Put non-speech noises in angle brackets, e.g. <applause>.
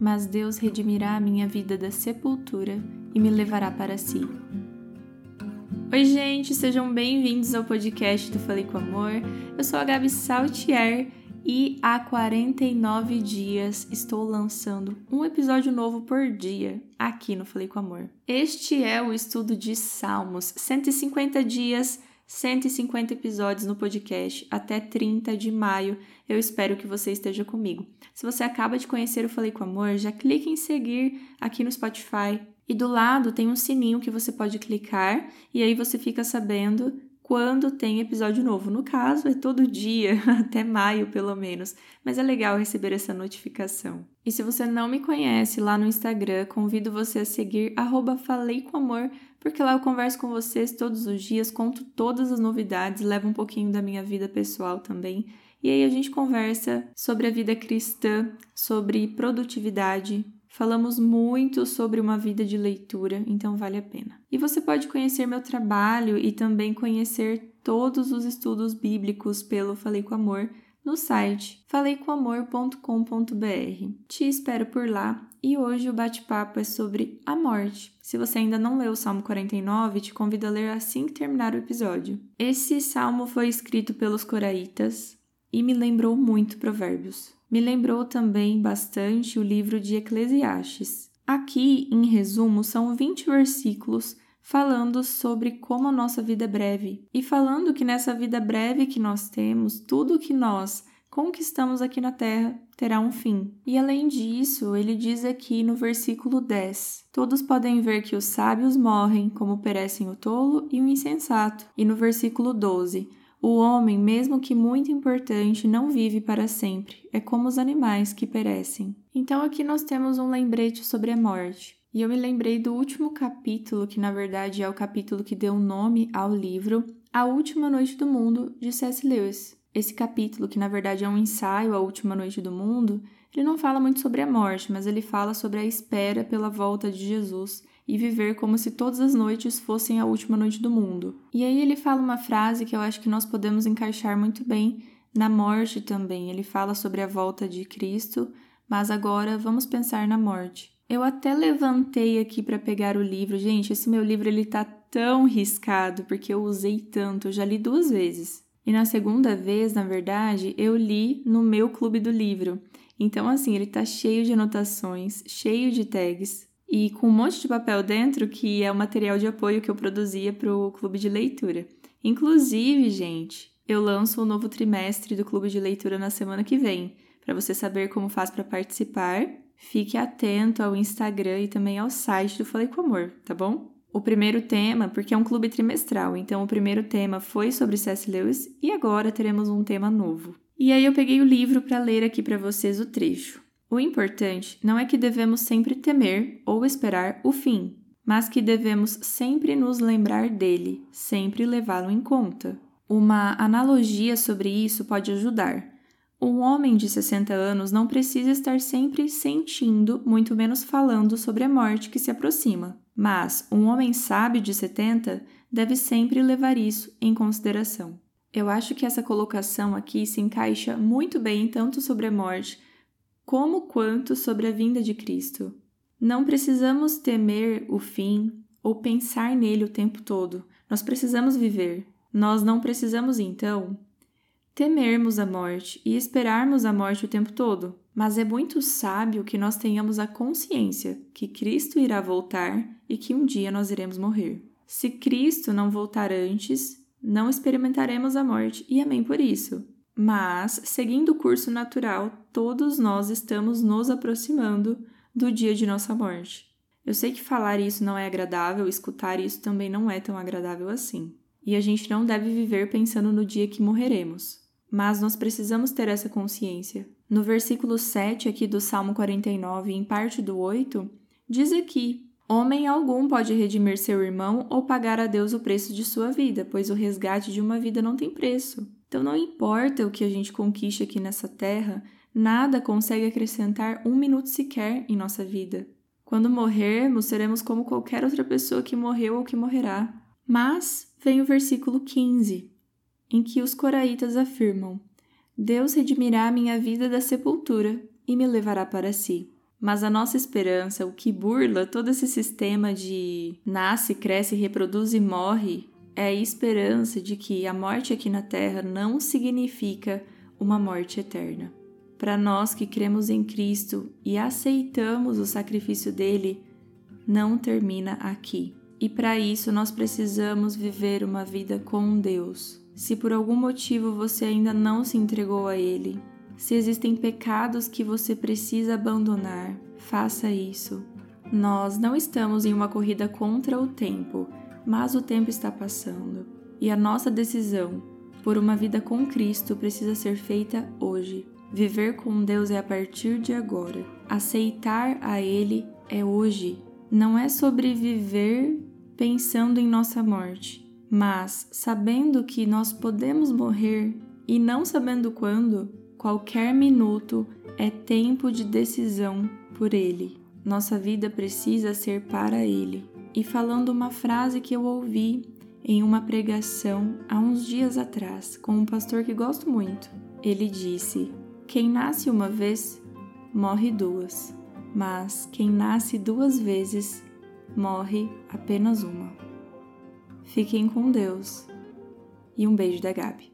mas Deus redimirá a minha vida da sepultura e me levará para si. Oi, gente, sejam bem-vindos ao podcast do Falei com Amor. Eu sou a Gabi Saltier e há 49 dias estou lançando um episódio novo por dia aqui no Falei com Amor. Este é o estudo de Salmos, 150 dias, 150 episódios no podcast até 30 de maio. Eu espero que você esteja comigo. Se você acaba de conhecer o Falei com Amor, já clique em seguir aqui no Spotify. E do lado tem um sininho que você pode clicar e aí você fica sabendo quando tem episódio novo. No caso, é todo dia, <laughs> até maio pelo menos, mas é legal receber essa notificação. E se você não me conhece lá no Instagram, convido você a seguir Falei com Amor, porque lá eu converso com vocês todos os dias, conto todas as novidades, levo um pouquinho da minha vida pessoal também. E aí a gente conversa sobre a vida cristã, sobre produtividade, Falamos muito sobre uma vida de leitura, então vale a pena. E você pode conhecer meu trabalho e também conhecer todos os estudos bíblicos pelo Falei com Amor no site faleicomamor.com.br. Te espero por lá e hoje o bate-papo é sobre a morte. Se você ainda não leu o Salmo 49, te convido a ler assim que terminar o episódio. Esse salmo foi escrito pelos coraitas e me lembrou muito Provérbios me lembrou também bastante o livro de Eclesiastes. Aqui, em resumo, são 20 versículos falando sobre como a nossa vida é breve e falando que nessa vida breve que nós temos, tudo que nós conquistamos aqui na terra terá um fim. E além disso, ele diz aqui no versículo 10: Todos podem ver que os sábios morrem, como perecem o tolo e o insensato. E no versículo 12: o homem, mesmo que muito importante, não vive para sempre, é como os animais que perecem. Então aqui nós temos um lembrete sobre a morte. E eu me lembrei do último capítulo, que na verdade é o capítulo que deu nome ao livro A Última Noite do Mundo, de C.S. Lewis. Esse capítulo, que na verdade é um ensaio A Última Noite do Mundo, ele não fala muito sobre a morte, mas ele fala sobre a espera pela volta de Jesus e viver como se todas as noites fossem a última noite do mundo. E aí ele fala uma frase que eu acho que nós podemos encaixar muito bem na morte também. Ele fala sobre a volta de Cristo, mas agora vamos pensar na morte. Eu até levantei aqui para pegar o livro. Gente, esse meu livro ele tá tão riscado porque eu usei tanto, eu já li duas vezes. E na segunda vez, na verdade, eu li no meu clube do livro. Então assim, ele tá cheio de anotações, cheio de tags, e com um monte de papel dentro, que é o material de apoio que eu produzia para o clube de leitura. Inclusive, gente, eu lanço o um novo trimestre do clube de leitura na semana que vem. Para você saber como faz para participar, fique atento ao Instagram e também ao site do Falei com Amor, tá bom? O primeiro tema, porque é um clube trimestral, então o primeiro tema foi sobre C.S. Lewis e agora teremos um tema novo. E aí eu peguei o livro para ler aqui para vocês o trecho. O importante não é que devemos sempre temer ou esperar o fim, mas que devemos sempre nos lembrar dele, sempre levá-lo em conta. Uma analogia sobre isso pode ajudar. Um homem de 60 anos não precisa estar sempre sentindo, muito menos falando sobre a morte que se aproxima. Mas um homem sábio de 70 deve sempre levar isso em consideração. Eu acho que essa colocação aqui se encaixa muito bem tanto sobre a morte como quanto sobre a vinda de Cristo. Não precisamos temer o fim ou pensar nele o tempo todo. Nós precisamos viver. Nós não precisamos, então, temermos a morte e esperarmos a morte o tempo todo. Mas é muito sábio que nós tenhamos a consciência que Cristo irá voltar e que um dia nós iremos morrer. Se Cristo não voltar antes, não experimentaremos a morte, e amém por isso. Mas, seguindo o curso natural, todos nós estamos nos aproximando do dia de nossa morte. Eu sei que falar isso não é agradável, escutar isso também não é tão agradável assim. E a gente não deve viver pensando no dia que morreremos. Mas nós precisamos ter essa consciência. No versículo 7 aqui do Salmo 49, em parte do 8, diz aqui: Homem algum pode redimir seu irmão ou pagar a Deus o preço de sua vida, pois o resgate de uma vida não tem preço. Então, não importa o que a gente conquiste aqui nessa terra, nada consegue acrescentar um minuto sequer em nossa vida. Quando morrermos, seremos como qualquer outra pessoa que morreu ou que morrerá. Mas vem o versículo 15, em que os coraitas afirmam: Deus redimirá minha vida da sepultura e me levará para si. Mas a nossa esperança, o que burla todo esse sistema de nasce, cresce, reproduz e morre, é a esperança de que a morte aqui na Terra não significa uma morte eterna. Para nós que cremos em Cristo e aceitamos o sacrifício dele, não termina aqui. E para isso nós precisamos viver uma vida com Deus. Se por algum motivo você ainda não se entregou a Ele, se existem pecados que você precisa abandonar, faça isso. Nós não estamos em uma corrida contra o tempo, mas o tempo está passando. E a nossa decisão por uma vida com Cristo precisa ser feita hoje. Viver com Deus é a partir de agora. Aceitar a Ele é hoje. Não é sobreviver pensando em nossa morte, mas sabendo que nós podemos morrer e não sabendo quando, qualquer minuto é tempo de decisão por Ele. Nossa vida precisa ser para Ele. E falando uma frase que eu ouvi em uma pregação há uns dias atrás com um pastor que gosto muito, ele disse: quem nasce uma vez, morre duas, mas quem nasce duas vezes, morre apenas uma. Fiquem com Deus e um beijo da Gabi.